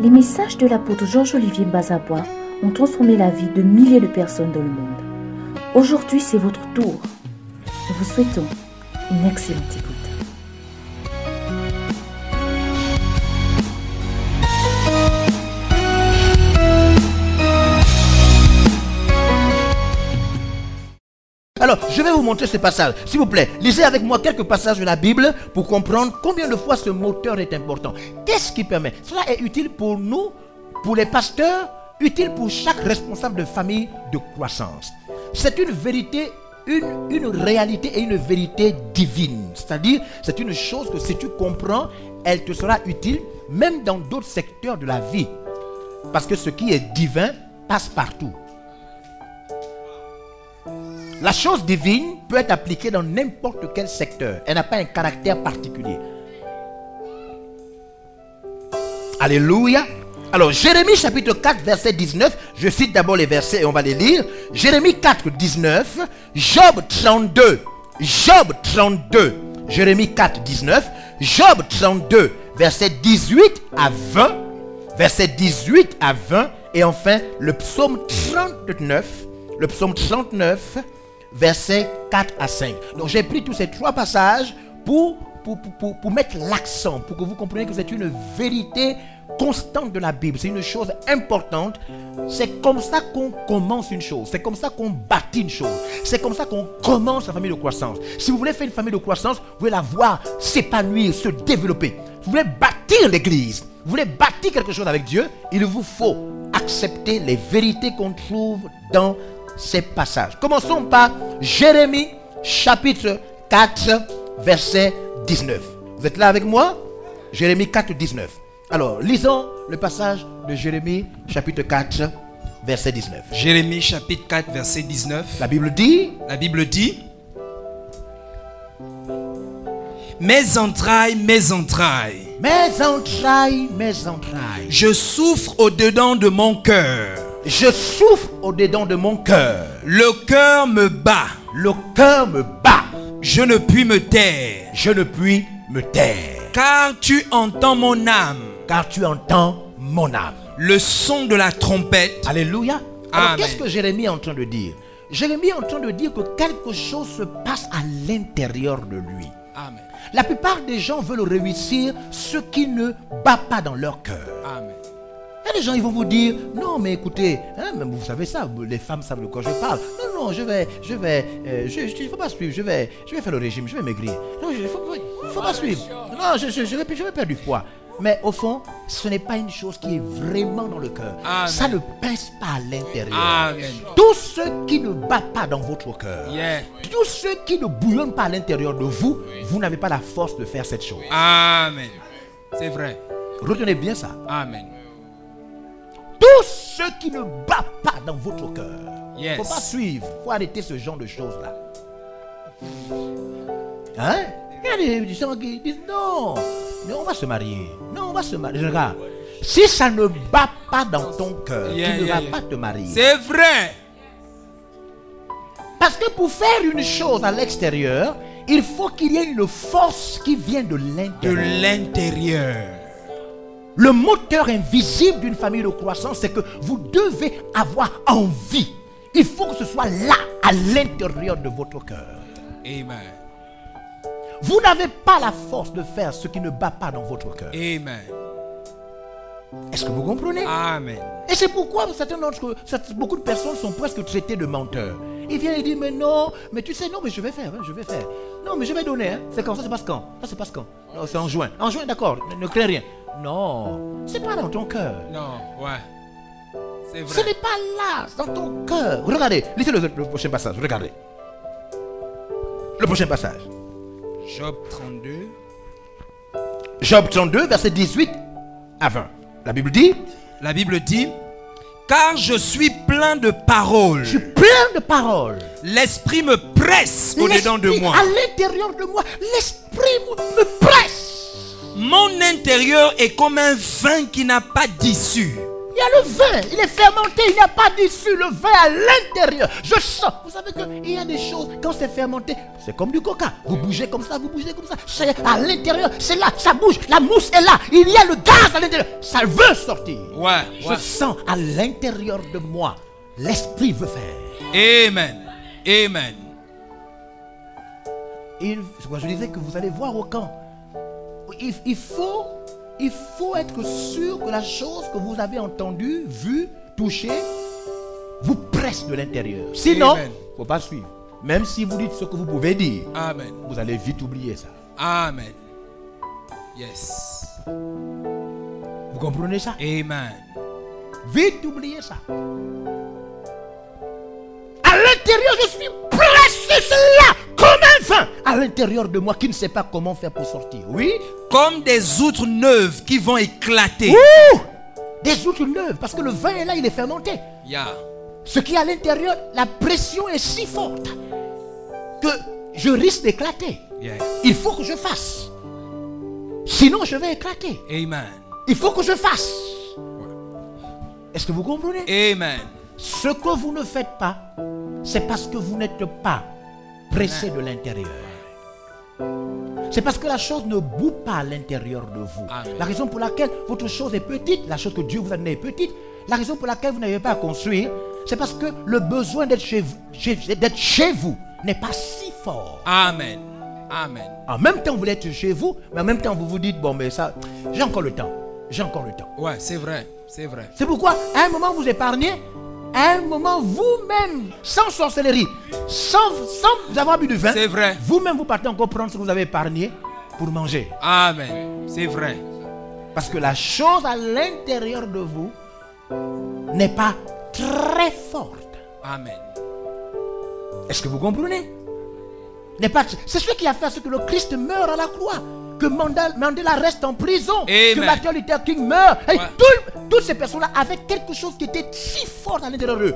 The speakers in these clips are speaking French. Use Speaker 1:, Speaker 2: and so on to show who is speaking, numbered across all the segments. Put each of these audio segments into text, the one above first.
Speaker 1: Les messages de l'apôtre Georges-Olivier Bazabois ont transformé la vie de milliers de personnes dans le monde. Aujourd'hui, c'est votre tour. Nous vous souhaitons une excellente écoute.
Speaker 2: Alors, je vais vous montrer ce passage. S'il vous plaît, lisez avec moi quelques passages de la Bible pour comprendre combien de fois ce moteur est important. Qu'est-ce qui permet? Cela est utile pour nous, pour les pasteurs, utile pour chaque responsable de famille de croissance. C'est une vérité, une, réalité et une vérité divine. C'est-à-dire, c'est une chose que si tu comprends, elle te sera utile même dans d'autres secteurs de la vie. Parce que ce qui est divin passe partout. La chose divine peut être appliquée dans n'importe quel secteur. Elle n'a pas un caractère particulier. Alléluia. Alors, Jérémie chapitre 4, verset 19, je cite d'abord les versets et on va les lire. Jérémie 4, 19, Job 32, Job 32, Jérémie 4, 19, Job 32, verset 18 à 20, verset 18 à 20, et enfin le psaume 39, le psaume 39, versets 4 à 5. Donc j'ai pris tous ces trois passages pour, pour, pour, pour mettre l'accent, pour que vous compreniez que c'est une vérité constante de la Bible. C'est une chose importante. C'est comme ça qu'on commence une chose. C'est comme ça qu'on bâtit une chose. C'est comme ça qu'on commence la famille de croissance. Si vous voulez faire une famille de croissance, vous voulez la voir s'épanouir, se développer. Vous voulez bâtir l'église. Vous voulez bâtir quelque chose avec Dieu. Il vous faut accepter les vérités qu'on trouve dans ces passages. Commençons par Jérémie chapitre 4 verset 19. Vous êtes là avec moi? Jérémie 4 19. Alors, lisons le passage de Jérémie chapitre 4 verset 19.
Speaker 3: Jérémie chapitre 4 verset 19.
Speaker 2: La Bible dit?
Speaker 3: La Bible dit Mes entrailles, mes entrailles,
Speaker 2: Mes entrailles, mes entrailles.
Speaker 3: je souffre au-dedans de mon cœur.
Speaker 2: Je souffre au-dedans de mon cœur.
Speaker 3: Le cœur me bat.
Speaker 2: Le cœur me bat.
Speaker 3: Je ne puis me taire.
Speaker 2: Je ne puis me taire.
Speaker 3: Car tu entends mon âme,
Speaker 2: Car tu entends mon âme.
Speaker 3: le son de la trompette.
Speaker 2: Alléluia. Alors qu'est-ce que Jérémie est en train de dire? Jérémie est en train de dire que quelque chose se passe à l'intérieur de lui.
Speaker 3: Amen.
Speaker 2: La plupart des gens veulent réussir ce qui ne bat pas dans leur cœur.
Speaker 3: Amen.
Speaker 2: Des gens, ils vont vous dire, non, mais écoutez, hein, même vous savez ça, les femmes savent de quoi je parle. Non, non, je vais, je vais, euh, je, il faut pas suivre, je vais, je vais faire le régime, je vais maigrir. Non, il faut, faut- faut pas suivre. Non, je, je, je vais, je vais perdre du poids. Mais au fond, ce n'est pas une chose qui est vraiment dans le cœur. Ça ne pince pas à l'intérieur. Tout ce qui ne bat pas dans votre cœur,
Speaker 3: Yeah.
Speaker 2: tout ce qui ne bouillonne pas à l'intérieur de vous, vous n'avez pas la force de faire cette chose.
Speaker 3: Amen. C'est vrai.
Speaker 2: Retenez bien ça.
Speaker 3: Amen.
Speaker 2: Tout ce qui ne bat pas dans votre cœur. Il
Speaker 3: Yes.
Speaker 2: ne faut pas suivre. Il faut arrêter ce genre de choses-là. Hein? Il y a des gens qui disent non, mais on va se marier. Non, on va se marier. Regarde, si ça ne bat pas dans ton cœur,
Speaker 3: Yeah,
Speaker 2: tu ne
Speaker 3: yeah,
Speaker 2: vas
Speaker 3: yeah.
Speaker 2: pas te marier.
Speaker 3: C'est vrai.
Speaker 2: Parce que pour faire une chose à l'extérieur, il faut qu'il y ait une force qui vient de
Speaker 3: De
Speaker 2: l'intérieur. Le moteur invisible d'une famille de croissance, c'est que vous devez avoir envie. Il faut que ce soit là, à l'intérieur de votre cœur.
Speaker 3: Amen.
Speaker 2: Vous n'avez pas la force de faire ce qui ne bat pas dans votre cœur.
Speaker 3: Amen.
Speaker 2: Est-ce que vous comprenez?
Speaker 3: Amen.
Speaker 2: Et c'est pourquoi certains d'entre beaucoup de personnes sont presque traitées de menteurs. Ils viennent et disent, mais non, mais tu sais, non, mais je vais faire, hein, je vais faire. Non, mais je vais donner. hein. C'est quand? Ça se passe quand? Ça se passe quand? Non, c'est en juin. En juin, d'accord, ne, ne crains rien. Non, c'est pas dans ton cœur.
Speaker 3: Non, ouais. C'est
Speaker 2: Ce
Speaker 3: vrai.
Speaker 2: n'est pas là, dans ton cœur. Regardez, lisez le, le prochain passage, regardez. Le prochain passage.
Speaker 3: Job 32.
Speaker 2: Job 32, verset 18 à 20. La Bible dit,
Speaker 3: La Bible dit Car je suis plein de paroles.
Speaker 2: je suis plein de paroles.
Speaker 3: L'esprit me presse au-dedans de moi.
Speaker 2: À l'intérieur de moi, l'esprit me presse.
Speaker 3: Mon intérieur est comme un vin qui n'a pas d'issue.
Speaker 2: Il y a le vin, il est fermenté, il n'y a pas d'issue, le vin à l'intérieur. Je sens. Vous savez qu'il y a des choses, quand c'est fermenté, c'est comme du coca. Vous bougez comme ça, vous bougez comme ça. C'est à l'intérieur, c'est là, ça bouge. La mousse est là, il y a le gaz à l'intérieur. Ça veut sortir.
Speaker 3: Ouais,
Speaker 2: Je
Speaker 3: ouais.
Speaker 2: sens à l'intérieur de moi, l'esprit veut faire.
Speaker 3: Amen. Amen.
Speaker 2: Et je disais que vous allez voir au camp. Il, il faut, il faut être sûr que la chose que vous avez entendue, vue, touchée, vous presse de l'intérieur. Sinon, il
Speaker 3: Amen.
Speaker 2: ne faut pas suivre. Même si vous dites ce que vous pouvez dire,
Speaker 3: Amen.
Speaker 2: vous allez vite oublier ça.
Speaker 3: Amen. Yes.
Speaker 2: Vous comprenez ça?
Speaker 3: Amen.
Speaker 2: Vite oublier ça. L'intérieur, je suis pressé, là, comme un vin. À l'intérieur de moi qui ne sait pas comment faire pour sortir. Oui
Speaker 3: Comme des outres neuves qui vont éclater.
Speaker 2: Ouh Des outres neuves, parce que le vin est là, il est fermenté.
Speaker 3: Yeah.
Speaker 2: Ce qui est à l'intérieur, la pression est si forte que je risque d'éclater.
Speaker 3: Yeah.
Speaker 2: Il faut que je fasse. Sinon, je vais éclater.
Speaker 3: Amen.
Speaker 2: Il faut que je fasse. Est-ce que vous comprenez?
Speaker 3: Amen.
Speaker 2: Ce que vous ne faites pas, c'est parce que vous n'êtes pas pressé de l'intérieur. C'est parce que la chose ne bout pas à l'intérieur de vous.
Speaker 3: Amen.
Speaker 2: La raison pour laquelle votre chose est petite, la chose que Dieu vous a donnée est petite, la raison pour laquelle vous n'avez pas à construire, c'est parce que le besoin d'être chez vous, chez- n'est pas si fort.
Speaker 3: Amen. Amen.
Speaker 2: En même temps, vous voulez être chez vous, mais en même temps, vous vous dites, bon, mais ça, j'ai encore le temps. J'ai encore le temps.
Speaker 3: Ouais, c'est vrai. C'est vrai.
Speaker 2: C'est pourquoi, à un moment, vous épargnez, à un moment, vous-même, sans sorcellerie, sans, sans avoir bu du vin,
Speaker 3: C'est vrai.
Speaker 2: vous-même, vous partez encore prendre ce que vous avez épargné pour manger.
Speaker 3: Amen. C'est vrai.
Speaker 2: Parce que la chose à l'intérieur de vous n'est pas très forte.
Speaker 3: Amen.
Speaker 2: Est-ce que vous comprenez? C'est ce qui a fait à ce que le Christ meurt à la croix. Que Mandela, Mandela reste en prison. Que. Martin Luther King meurt. Et tout- toutes ces personnes-là avaient quelque chose qui était si fort à l'intérieur d'eux.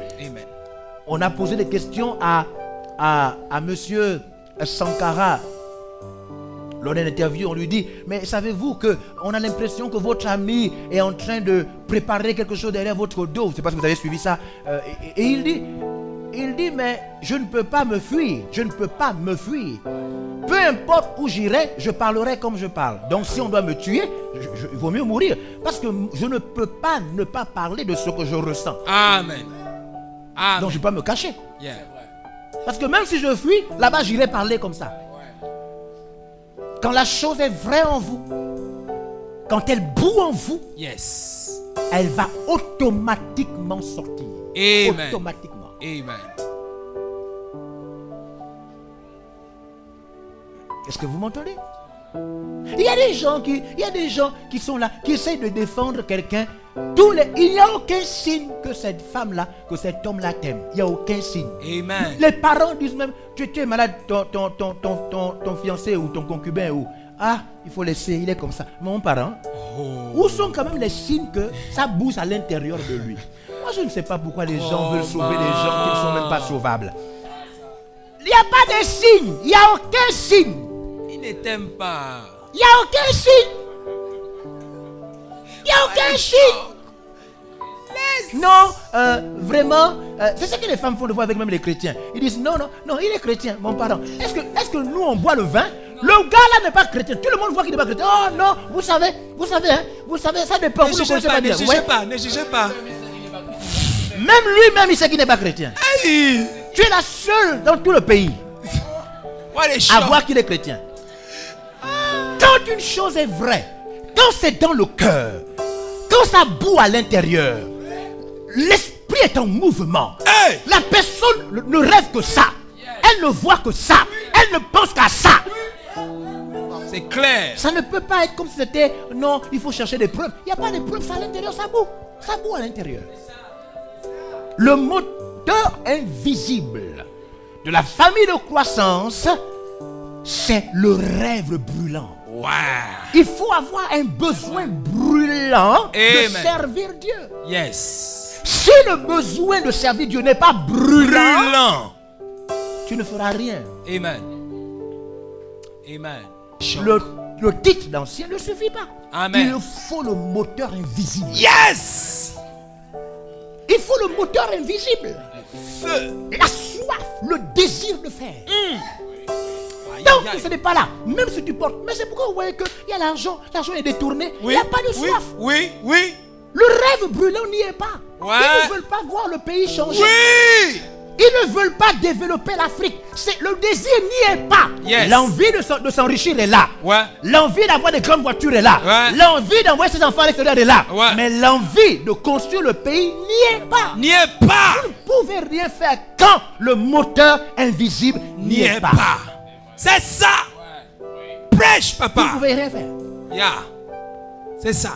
Speaker 2: On a posé des questions à, à, à monsieur Sankara. Lors d'une interview, on lui dit Mais savez-vous que on a l'impression que votre ami est en train de préparer quelque chose derrière votre dos? Je ne sais pas si vous avez suivi ça. Euh, et, et il dit Il dit Mais je ne peux pas me fuir. Je ne peux pas me fuir. Peu importe où j'irai, je parlerai comme je parle. Donc si on doit me tuer, je- je- il vaut mieux mourir. Parce que je ne peux pas ne pas parler de ce que je ressens.
Speaker 3: Amen. Amen.
Speaker 2: Donc je ne peux pas me cacher.
Speaker 3: Yeah.
Speaker 2: Parce que même si je fuis, là-bas, j'irai parler comme ça. Quand la chose est vraie en vous, quand elle bout en vous,
Speaker 3: Yes.
Speaker 2: elle va automatiquement sortir.
Speaker 3: Amen.
Speaker 2: Automatiquement.
Speaker 3: Amen.
Speaker 2: Est-ce que vous m'entendez? Il y a des gens qui, il y a des gens qui sont là, qui essayent de défendre quelqu'un. Tous les, il n'y a aucun signe que cette femme-là, que cet homme-là t'aime. Il n'y a aucun signe.
Speaker 3: Amen.
Speaker 2: Les parents disent même, tu, tu es malade, ton, ton, ton, ton, fiancé ou ton concubin ou ah, il faut laisser, il est comme ça. Mon parent, où sont quand même les signes que ça bouge à l'intérieur de lui? Moi, je ne sais pas pourquoi les gens veulent sauver des gens qui ne sont même pas sauvables. Il n'y a pas de signe, il n'y a aucun signe.
Speaker 3: Ne t'aime pas.
Speaker 2: Il n'y a aucun signe. Il n'y a aucun signe. Non, euh, vraiment, euh, c'est ce que les femmes font de voir avec même les chrétiens. Ils disent non, non, non, il est chrétien, mon parent. Est-ce que, est que nous on boit le vin? Le gars là n'est pas chrétien. Tout le monde voit qu'il n'est pas chrétien. Oh non, vous savez, vous savez, hein, vous savez, ça dépend.
Speaker 3: Ne
Speaker 2: Vous
Speaker 3: jugez pas, ne jugez
Speaker 2: Ouais.
Speaker 3: pas, ne jugez pas.
Speaker 2: Même lui-même, il sait qu'il n'est pas chrétien.
Speaker 3: Hey!
Speaker 2: Tu es la seule dans tout le pays à voir qu'il est chrétien. Quand une chose est vraie, quand c'est dans le cœur, quand ça boue à l'intérieur, l'esprit est en mouvement.
Speaker 3: Hey!
Speaker 2: La personne ne- rêve que ça. Elle ne voit que ça. Elle ne pense qu'à ça.
Speaker 3: C'est clair.
Speaker 2: Ça ne peut pas être comme si c'était non, il faut chercher des preuves. Il n'y a pas de preuves, ça à l'intérieur, ça boue. Ça boue à l'intérieur. Le moteur invisible de la famille de croissance, c'est le rêve brûlant.
Speaker 3: Wow.
Speaker 2: Il faut avoir un besoin brûlant de servir Dieu.
Speaker 3: Yes.
Speaker 2: Si le besoin de servir Dieu n'est pas brûlant,
Speaker 3: Brûlant.
Speaker 2: tu ne feras rien.
Speaker 3: Amen. Amen.
Speaker 2: Le, le titre d'ancien ne suffit pas.
Speaker 3: Amen.
Speaker 2: Il faut le moteur invisible.
Speaker 3: Yes.
Speaker 2: Il faut le moteur invisible.
Speaker 3: Feu.
Speaker 2: La soif, le désir de faire.
Speaker 3: Aïe,
Speaker 2: Donc,
Speaker 3: aïe,
Speaker 2: ce n'est pas là. Même si tu portes. Mais c'est pourquoi vous voyez qu'il y a l'argent. L'argent est détourné. Il
Speaker 3: Oui,
Speaker 2: n'y a pas de soif.
Speaker 3: Oui, oui,
Speaker 2: Le rêve brûlant n'y est pas.
Speaker 3: Ouais.
Speaker 2: Ils ne veulent pas voir le pays changer.
Speaker 3: oui.
Speaker 2: Ils ne veulent pas développer l'Afrique. Le désir n'y est pas.
Speaker 3: Yes.
Speaker 2: L'envie de s'en- de s'enrichir est là.
Speaker 3: Ouais.
Speaker 2: L'envie d'avoir des grandes voitures est là.
Speaker 3: Ouais.
Speaker 2: L'envie d'envoyer ses enfants à l'extérieur est là.
Speaker 3: Ouais.
Speaker 2: Mais l'envie de construire le pays n'y est pas.
Speaker 3: N'y est pas.
Speaker 2: Vous ne pouvez rien faire quand le moteur invisible n'y
Speaker 3: N'y
Speaker 2: est
Speaker 3: est
Speaker 2: pas.
Speaker 3: pas. C'est ça. Prêche,
Speaker 2: Vous
Speaker 3: papa.
Speaker 2: pouvez rien faire.
Speaker 3: Yeah. C'est ça.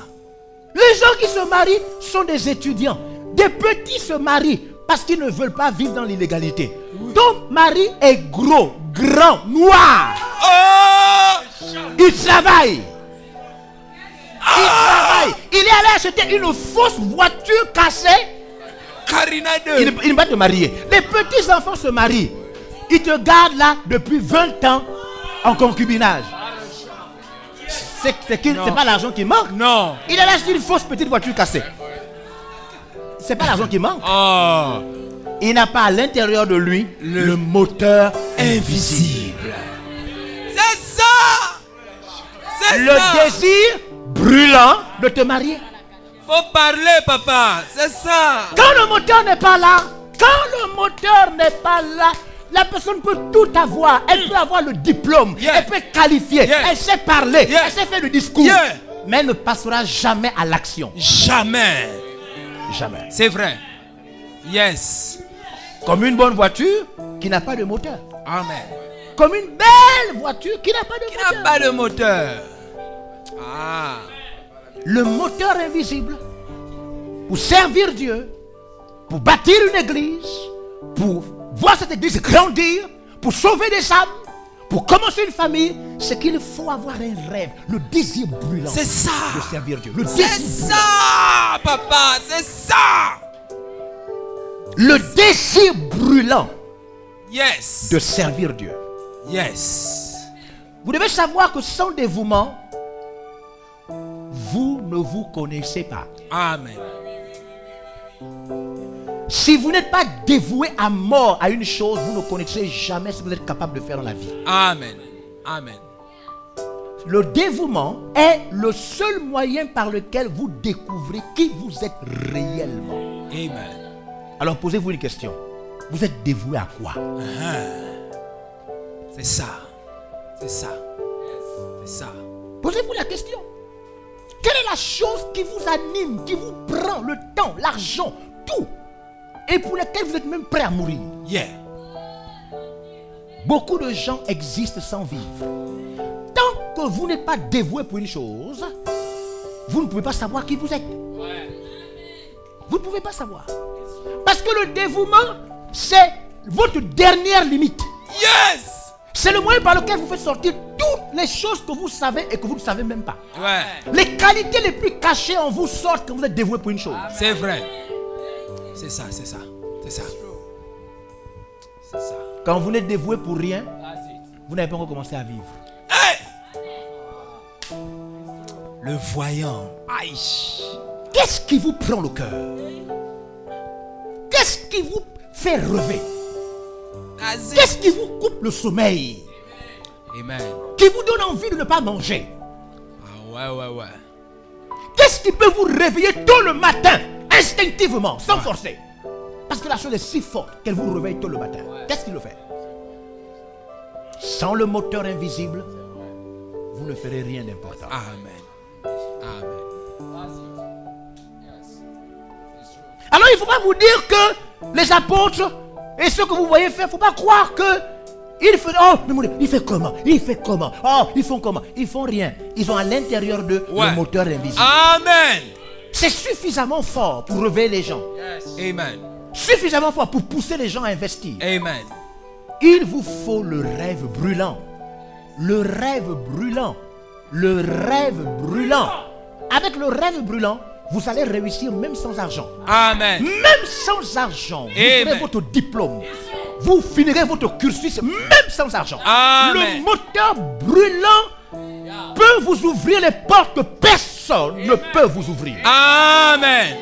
Speaker 2: Les gens qui se marient sont des étudiants. Des petits se marient parce qu'ils ne veulent pas vivre dans l'illégalité. Ton mari est gros, grand, noir.
Speaker 3: Oh.
Speaker 2: Il travaille. Il travaille. Il est allé acheter une fausse voiture cassée.
Speaker 3: Karina
Speaker 2: Il
Speaker 3: 2.
Speaker 2: ne, il ne va pas te marier. Les petits enfants se marient. Ils te gardent là depuis 20 ans en concubinage. C'est pas l'argent qui manque.
Speaker 3: Non.
Speaker 2: Il a acheté une fausse petite voiture cassée. C'est pas l'argent qui manque.
Speaker 3: Oh.
Speaker 2: Il n'a pas à l'intérieur de lui le,
Speaker 3: Le-
Speaker 2: moteur
Speaker 3: Invisible. C'est ça. C'est
Speaker 2: Le
Speaker 3: ça.
Speaker 2: désir brûlant de te marier.
Speaker 3: Faut parler, papa. C'est ça.
Speaker 2: Quand le moteur n'est pas là, quand le moteur n'est pas là, la personne peut tout avoir. Elle peut avoir le diplôme,
Speaker 3: Yeah.
Speaker 2: elle peut qualifier,
Speaker 3: Yeah.
Speaker 2: elle sait parler,
Speaker 3: Yeah.
Speaker 2: elle sait faire le discours. Mais elle ne passera jamais à l'action.
Speaker 3: Jamais.
Speaker 2: Jamais.
Speaker 3: C'est vrai. Yes.
Speaker 2: Comme une bonne voiture qui n'a pas de moteur.
Speaker 3: Amen.
Speaker 2: Comme une belle voiture qui n'a pas de
Speaker 3: Qui
Speaker 2: moteur.
Speaker 3: n'a pas de moteur. Ah.
Speaker 2: le moteur invisible pour servir Dieu, pour bâtir une église, pour voir cette église grandir, pour sauver des âmes, pour commencer une famille, c'est qu'il faut avoir un rêve, le désir brûlant
Speaker 3: C'est ça.
Speaker 2: de servir Dieu.
Speaker 3: C'est ça, papa. C'est ça.
Speaker 2: le désir brûlant
Speaker 3: Yes.
Speaker 2: de servir Dieu.
Speaker 3: Yes.
Speaker 2: Vous devez savoir que sans dévouement, vous ne vous connaissez pas.
Speaker 3: Amen.
Speaker 2: Si vous n'êtes pas dévoué à mort à une chose, vous ne connaîtrez jamais ce que vous êtes capable de faire dans la vie.
Speaker 3: Amen. Amen.
Speaker 2: Le dévouement est le seul moyen par lequel vous découvrez qui vous êtes réellement.
Speaker 3: Amen.
Speaker 2: Alors posez-vous une question. Vous êtes dévoué à quoi?
Speaker 3: C'est ça. C'est ça. C'est ça.
Speaker 2: Posez-vous la question. Quelle est la chose qui vous anime, qui vous prend le temps, l'argent, tout et pour laquelle vous êtes même prêt à mourir
Speaker 3: Yeah.
Speaker 2: Beaucoup de gens existent sans vivre. Tant que vous n'êtes pas dévoué pour une chose, vous ne pouvez pas savoir qui vous êtes. Vous ne pouvez pas savoir. Parce que le dévouement, c'est votre dernière limite.
Speaker 3: Yes.
Speaker 2: C'est le moyen par lequel vous faites sortir toutes les choses que vous savez et que vous ne savez même pas.
Speaker 3: Ouais.
Speaker 2: Les qualités les plus cachées en vous sortent quand vous êtes dévoué pour une chose.
Speaker 3: C'est vrai. C'est ça, c'est ça. C'est ça. C'est ça.
Speaker 2: Quand vous n'êtes dévoué pour rien, vous n'avez pas encore commencé à vivre.
Speaker 3: Hey! Le voyant. Aïe.
Speaker 2: Qu'est-ce qui vous prend le cœur? Qu'est-ce qui vous fait rêver? Qu'est-ce qui vous coupe le sommeil?
Speaker 3: Amen.
Speaker 2: Qui vous donne envie de ne pas manger?
Speaker 3: Ah ouais, ouais, ouais.
Speaker 2: Qu'est-ce qui peut vous réveiller tôt le matin, instinctivement, sans forcer Parce que la chose est si forte qu'elle vous réveille tôt le matin. Qu'est-ce qui le fait Sans le moteur invisible, vous ne ferez rien d'important.
Speaker 3: Amen. Amen.
Speaker 2: Alors il ne faut pas vous dire que les apôtres et ceux que vous voyez faire, il ne faut pas croire que ils font, oh, il fait comment? Il fait comment? Oh, ils font comment? Ils font rien. Ils ont à l'intérieur d'eux
Speaker 3: Ouais.
Speaker 2: le moteur invisible.
Speaker 3: Amen.
Speaker 2: C'est suffisamment fort pour réveiller les gens.
Speaker 3: Amen.
Speaker 2: Suffisamment fort pour pousser les gens à investir.
Speaker 3: Amen.
Speaker 2: Il vous faut le rêve brûlant. Le rêve brûlant. Le rêve brûlant. Avec le rêve brûlant, vous allez réussir même sans argent.
Speaker 3: Amen.
Speaker 2: Même sans argent, vous aurez votre diplôme. Vous finirez votre cursus même sans argent.
Speaker 3: Amen.
Speaker 2: Le moteur brûlant peut vous ouvrir les portes que personne ne peut vous ouvrir.
Speaker 3: Amen.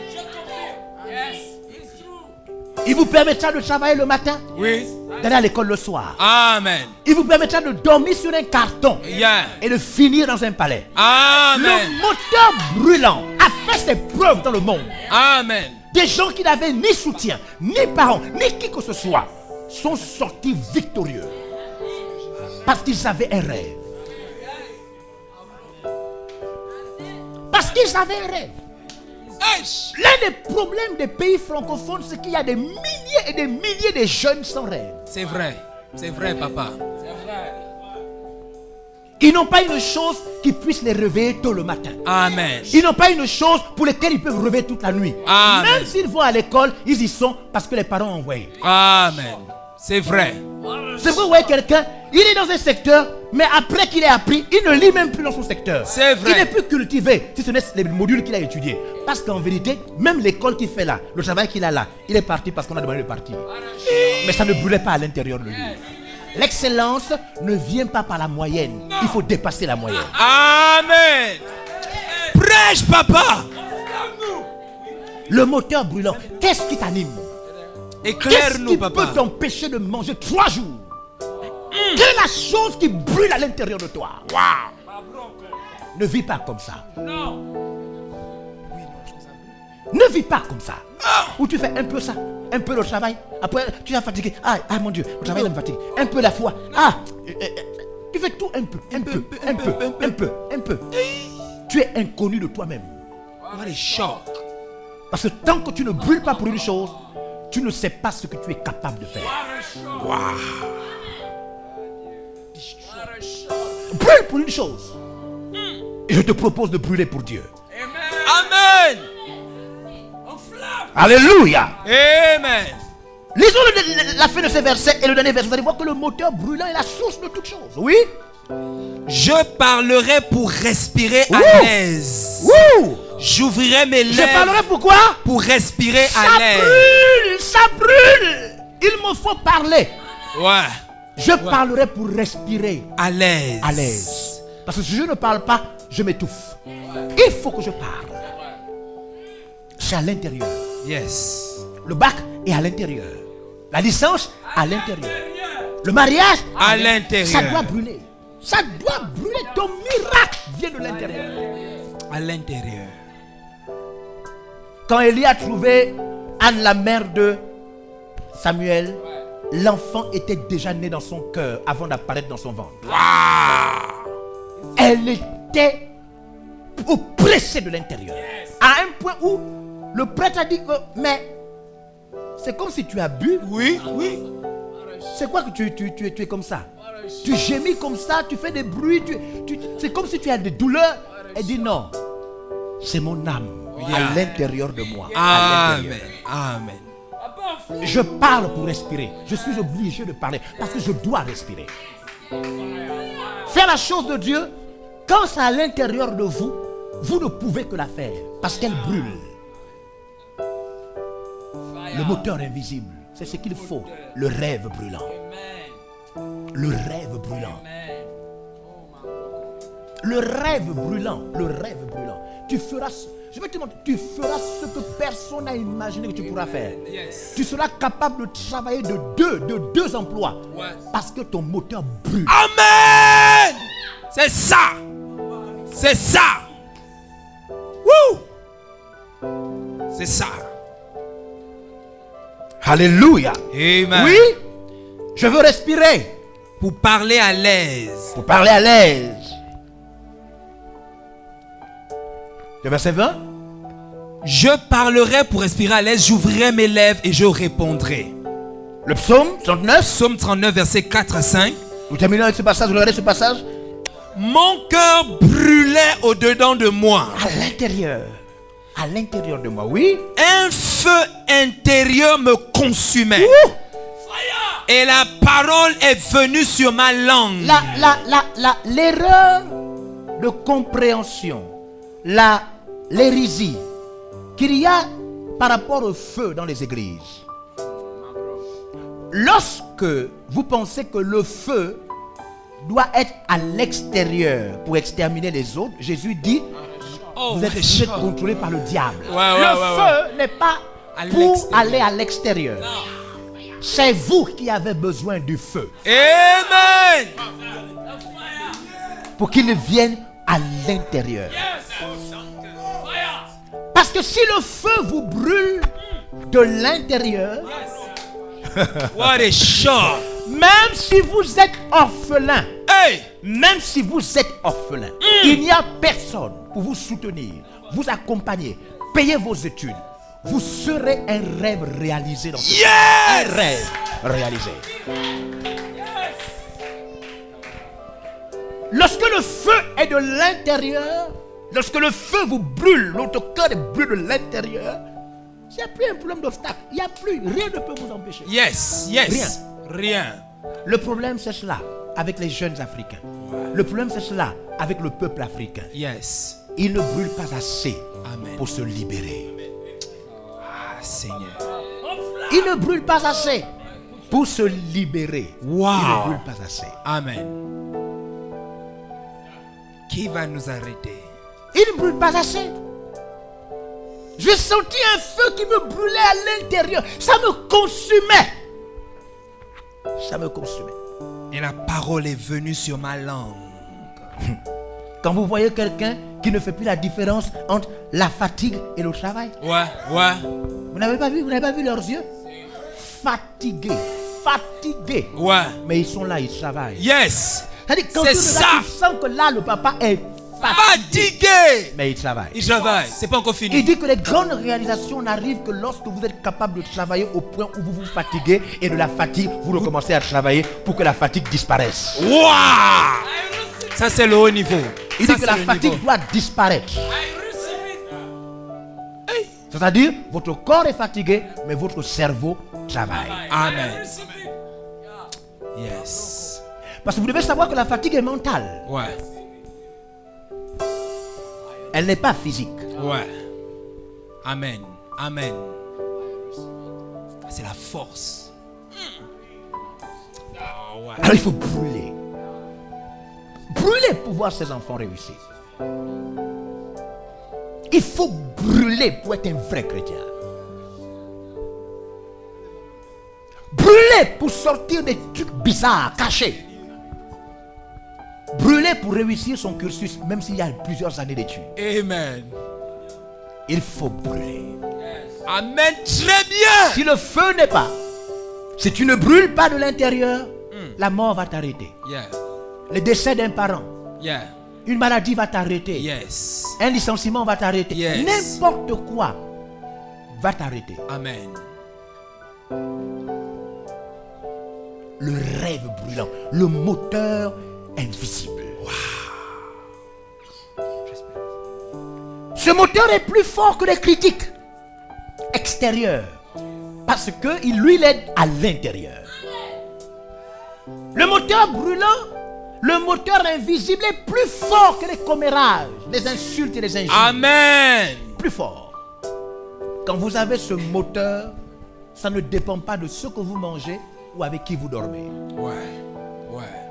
Speaker 2: Il vous permettra de travailler le matin,
Speaker 3: Oui.
Speaker 2: d'aller à l'école le soir.
Speaker 3: Amen.
Speaker 2: Il vous permettra de dormir sur un carton
Speaker 3: Yeah.
Speaker 2: et de finir dans un palais.
Speaker 3: Amen.
Speaker 2: Le moteur brûlant a fait ses preuves dans le monde.
Speaker 3: Amen.
Speaker 2: Des gens qui n'avaient ni soutien, ni parents, ni qui que ce soit, sont sortis victorieux. Parce qu'ils avaient un rêve. Qu'ils avaient un rêve. L'un des problèmes des pays francophones, c'est qu'il y a des milliers et des milliers de jeunes sans rêve.
Speaker 3: C'est vrai. C'est vrai, papa.
Speaker 2: Ils n'ont pas une chose qui puisse les réveiller tôt le matin.
Speaker 3: Amen.
Speaker 2: Ils n'ont pas une chose pour laquelle ils peuvent rêver toute la nuit.
Speaker 3: Amen.
Speaker 2: Même s'ils vont à l'école, ils y sont parce que les parents ont envoyé.
Speaker 3: Amen. C'est vrai.
Speaker 2: C'est vrai, vous voyez quelqu'un, il est dans un secteur, mais après qu'il ait appris, il ne lit même plus dans son secteur.
Speaker 3: C'est vrai.
Speaker 2: Il n'est plus cultivé, si ce n'est les modules qu'il a étudiés. Parce qu'en vérité, même l'école qu'il fait là, le travail qu'il a là, il est parti parce qu'on a demandé de partir. Mais ça ne brûlait pas à l'intérieur de lui. L'excellence ne vient pas par la moyenne. Il faut dépasser la moyenne.
Speaker 3: Amen. Prêche, papa.
Speaker 2: Le moteur brûlant, qu'est-ce qui t'anime? Qu'est-ce
Speaker 3: Éclaire-nous,
Speaker 2: qui
Speaker 3: papa.
Speaker 2: peut t'empêcher de manger trois jours? Quelle est la chose qui brûle à l'intérieur de toi Ne vis pas comme ça. Ne vis pas comme ça. Où tu fais un peu ça, un peu le travail. Après, tu es fatigué. Ah, ah, mon Dieu, le travail me fatigue. Un peu la foi. Ah, euh, euh, tu fais tout un peu, un peu, un peu, un peu, un peu. Tu es inconnu de toi-même.
Speaker 3: What a shock.
Speaker 2: Parce que tant que tu ne brûles pas pour une chose, tu ne sais pas ce que tu es capable de faire. Brûle pour une chose. Et je te propose de brûler pour Dieu.
Speaker 3: Amen.
Speaker 2: Alléluia.
Speaker 3: Amen.
Speaker 2: Lisons le- le- la fin de ces versets et le dernier verset. Vous allez voir que le moteur brûlant est la source de toute chose. Oui.
Speaker 3: Je parlerai pour respirer à l'aise. J'ouvrirai mes
Speaker 2: Je
Speaker 3: lèvres
Speaker 2: parlerai pourquoi
Speaker 3: pour respirer
Speaker 2: Ça
Speaker 3: à l'aise.
Speaker 2: brûle, ça brûle. Il me faut parler.
Speaker 3: Ouais.
Speaker 2: Je parlerai pour respirer
Speaker 3: À l'aise.
Speaker 2: à l'aise. Parce que si je ne parle pas, je m'étouffe. Il faut que je parle. C'est à l'intérieur.
Speaker 3: Yes.
Speaker 2: Le bac est à l'intérieur. La licence à l'intérieur. Le mariage
Speaker 3: À l'intérieur.
Speaker 2: Ça doit brûler. Ça doit brûler. Ton miracle vient de l'intérieur.
Speaker 3: À l'intérieur.
Speaker 2: Quand Élie a trouvé Anne, la mère de Samuel, l'enfant était déjà né dans son cœur avant d'apparaître dans son ventre. Elle était oppressée de l'intérieur. À un point où le prêtre a dit que, mais c'est comme si tu as bu.
Speaker 3: Oui, oui.
Speaker 2: C'est quoi que tu, tu, tu, es- tu es comme ça? Tu gémis comme ça, tu fais des bruits, c'est comme si tu as des douleurs. Elle dit non, c'est mon âme
Speaker 3: Yeah.
Speaker 2: à l'intérieur de moi. à l'intérieur.
Speaker 3: Amen.
Speaker 2: Je parle pour respirer. Je suis obligé de parler parce que je dois respirer. Faire la chose de Dieu, quand c'est à l'intérieur de vous, vous ne pouvez que la faire parce qu'elle brûle. Le moteur invisible, c'est ce qu'il faut. Le rêve brûlant. Le rêve brûlant. Le rêve brûlant. Le rêve brûlant. Tu feras, ce- je vais te montrer, tu feras ce que personne n'a imaginé que tu pourras faire.
Speaker 3: Yes.
Speaker 2: Tu seras capable de travailler de deux, de deux emplois.
Speaker 3: Ouais.
Speaker 2: Parce que ton moteur brûle.
Speaker 3: Amen. C'est ça. C'est ça. Wouh. C'est ça.
Speaker 2: Alléluia.
Speaker 3: Amen.
Speaker 2: Oui, je veux respirer
Speaker 3: Pour parler à l'aise.
Speaker 2: pour parler à l'aise. Le verset 20.
Speaker 3: Je parlerai pour respirer à l'aise. J'ouvrirai mes lèvres et je répondrai.
Speaker 2: Le psaume 39.
Speaker 3: Psaume 39, versets 4 à 5.
Speaker 2: Nous terminons avec ce passage. Vous regardez ce passage?
Speaker 3: Mon cœur brûlait au-dedans de moi.
Speaker 2: À l'intérieur. À l'intérieur de moi, oui.
Speaker 3: Un feu intérieur me consumait.
Speaker 2: Ouh.
Speaker 3: Et la parole est venue sur ma langue.
Speaker 2: La, la, la, la, l'erreur de compréhension, la, l'hérésie qu'il y a par rapport au feu dans les églises. Lorsque vous pensez que le feu doit être à l'extérieur pour exterminer les autres, Jésus dit,
Speaker 3: Oh,
Speaker 2: vous êtes, êtes contrôlé par le diable.
Speaker 3: Ouais, ouais,
Speaker 2: le
Speaker 3: ouais,
Speaker 2: feu n'est pas
Speaker 3: À
Speaker 2: pour aller à l'extérieur. C'est vous qui avez besoin du feu
Speaker 3: Amen.
Speaker 2: pour qu'il vienne à l'intérieur. Parce que si le feu vous brûle de l'intérieur,
Speaker 3: What a
Speaker 2: même si vous êtes orphelin,
Speaker 3: Hey.
Speaker 2: même si vous êtes orphelin, il n'y a personne pour vous soutenir, vous accompagner, payer vos études. Vous serez un rêve réalisé dans ce
Speaker 3: Yes!
Speaker 2: Un rêve réalisé. Lorsque le feu est de l'intérieur, lorsque le feu vous brûle, notre cœur est brûlé de l'intérieur, il n'y a plus un problème d'obstacle. Il n'y a plus, rien ne peut vous empêcher.
Speaker 3: Yes. Yes. Rien.
Speaker 2: Le problème, c'est cela avec les jeunes Africains. Le problème, c'est cela avec le peuple africain.
Speaker 3: Yes.
Speaker 2: Ils ne brûlent pas assez
Speaker 3: Amen.
Speaker 2: pour se libérer.
Speaker 3: Ah, Seigneur.
Speaker 2: Ils ne brûlent pas assez pour se libérer.
Speaker 3: Wow.
Speaker 2: Ils ne brûlent pas assez.
Speaker 3: Amen. Qui va nous arrêter?
Speaker 2: Ils ne brûlent pas assez. J'ai senti un feu qui me brûlait à l'intérieur. Ça me consumait. Ça me consumait.
Speaker 3: Et la parole est venue sur ma langue.
Speaker 2: Quand vous voyez quelqu'un qui ne fait plus la différence entre la fatigue et le travail,
Speaker 3: Ouais, ouais.
Speaker 2: vous n'avez pas vu, vous n'avez pas vu leurs yeux? Fatigués, fatigués.
Speaker 3: Ouais.
Speaker 2: Mais ils sont là, ils travaillent.
Speaker 3: Yes. C'est ça.
Speaker 2: tu sens que là, le papa est fatigué. Mais il travaille.
Speaker 3: Il travaille. C'est pas encore
Speaker 2: Il
Speaker 3: fini.
Speaker 2: dit que les grandes réalisations n'arrivent que lorsque vous êtes capable de travailler au point où vous vous fatiguez et de la fatigue, vous recommencez à travailler pour que la fatigue disparaisse.
Speaker 3: Waouh. Ça, c'est le haut niveau.
Speaker 2: Il
Speaker 3: Ça,
Speaker 2: dit que la fatigue
Speaker 3: niveau.
Speaker 2: doit disparaître. C'est-à-dire, votre corps est fatigué, mais votre cerveau travaille.
Speaker 3: Amen. Yes.
Speaker 2: Parce que vous devez savoir que la fatigue est mentale.
Speaker 3: Ouais.
Speaker 2: Elle n'est pas physique.
Speaker 3: Ouais. Amen. Amen. C'est la force. Ah ouais.
Speaker 2: Alors il faut brûler. Brûler pour voir ses enfants réussir. Il faut brûler pour être un vrai chrétien. Brûler pour sortir des trucs bizarres, cachés. Brûler pour réussir son cursus, même s'il y a plusieurs années d'études.
Speaker 3: Amen.
Speaker 2: Il faut brûler.
Speaker 3: Amen. Très bien.
Speaker 2: Si le feu n'est pas, si tu ne brûles pas de l'intérieur, la mort va t'arrêter.
Speaker 3: Yeah.
Speaker 2: Le décès d'un parent,
Speaker 3: Yeah.
Speaker 2: une maladie va t'arrêter.
Speaker 3: Yes.
Speaker 2: Un licenciement va t'arrêter.
Speaker 3: Yes.
Speaker 2: N'importe quoi va t'arrêter.
Speaker 3: Amen.
Speaker 2: Le rêve brûlant, le moteur invisible. Ce moteur est plus fort que les critiques extérieures. Parce que il lui l'aide à l'intérieur. Le moteur brûlant, le moteur invisible est plus fort que les commérages, les insultes et les injures.
Speaker 3: Amen.
Speaker 2: plus fort. Quand vous avez ce moteur, ça ne dépend pas de ce que vous mangez ou avec qui vous dormez.
Speaker 3: Ouais. Ouais.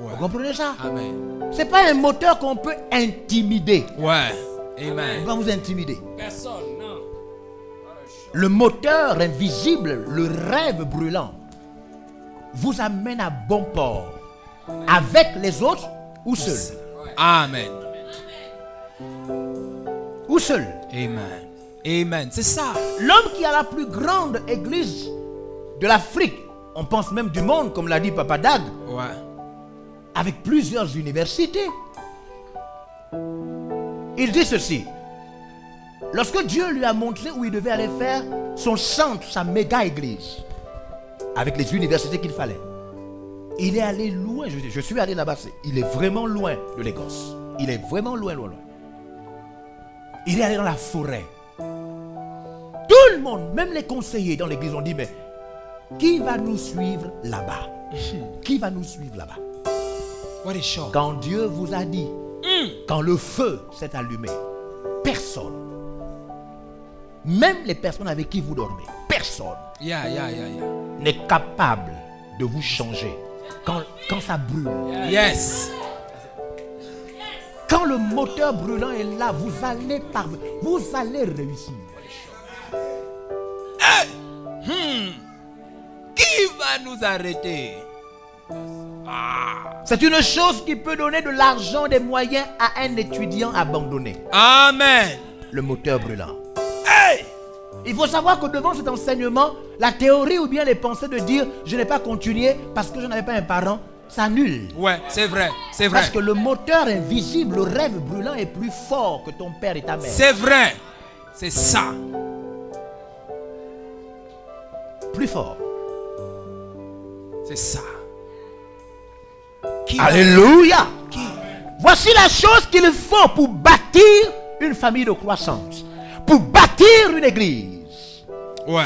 Speaker 2: Vous comprenez ça?
Speaker 3: Amen.
Speaker 2: C'est pas un moteur qu'on peut intimider.
Speaker 3: Ouais.
Speaker 2: On
Speaker 3: Amen.
Speaker 2: va vous intimider. Le moteur invisible, le rêve brûlant, vous amène à bon port. Avec les autres ou seul?
Speaker 3: Amen.
Speaker 2: Ou seul?
Speaker 3: Amen. Amen. C'est ça.
Speaker 2: L'homme qui a la plus grande église de l'Afrique, on pense même du monde, comme l'a dit Papa Dag,
Speaker 3: Ouais.
Speaker 2: Avec plusieurs universités. Il dit ceci. Lorsque Dieu lui a montré où il devait aller faire son centre, sa méga église, avec les universités qu'il fallait, il est allé loin. Je, suis allé là-bas. Il est vraiment loin de Lagos. Il est vraiment loin, loin, loin. Il est allé dans la forêt. Tout le monde, même les conseillers dans l'église, ont dit Mais qui va nous suivre là-bas? Qui va nous suivre là-bas?
Speaker 3: What
Speaker 2: quand Dieu vous a dit, quand le feu s'est allumé, personne, même les personnes avec qui vous dormez, personne
Speaker 3: Yeah, yeah, yeah, yeah.
Speaker 2: n'est capable de vous changer quand, quand ça brûle.
Speaker 3: Yes.
Speaker 2: Quand le moteur brûlant est là, vous allez parvenir, vous allez réussir.
Speaker 3: Hmm. Qui va nous arrêter?
Speaker 2: C'est une chose qui peut donner de l'argent, des moyens à un étudiant abandonné.
Speaker 3: Amen.
Speaker 2: Le moteur brûlant.
Speaker 3: Hey!
Speaker 2: Il faut savoir que devant cet enseignement, la théorie ou bien les pensées de dire je n'ai pas continué parce que je n'avais pas un parent s'annule.
Speaker 3: Ouais, c'est vrai, c'est vrai.
Speaker 2: Parce que le moteur invisible, le rêve brûlant est plus fort que ton père et ta mère.
Speaker 3: C'est vrai. C'est ça.
Speaker 2: Plus fort.
Speaker 3: C'est ça.
Speaker 2: Alléluia. Voici la chose qu'il faut pour bâtir une famille de croissance. Pour bâtir une église.
Speaker 3: Ouais.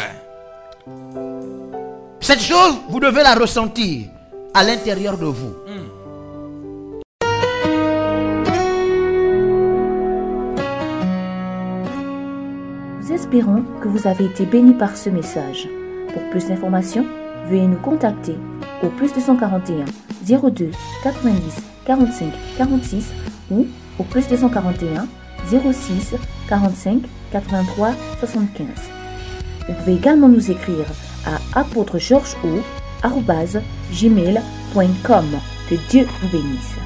Speaker 2: Cette chose, vous devez la ressentir à l'intérieur de vous.
Speaker 1: Nous espérons que vous avez été bénis par ce message. Pour plus d'informations, veuillez nous contacter au plus 241 02 90 45 46 ou au plus 241 06 45 83 75. Vous pouvez également nous écrire à apôtregeorgeo.gmail.com. Que Dieu vous bénisse.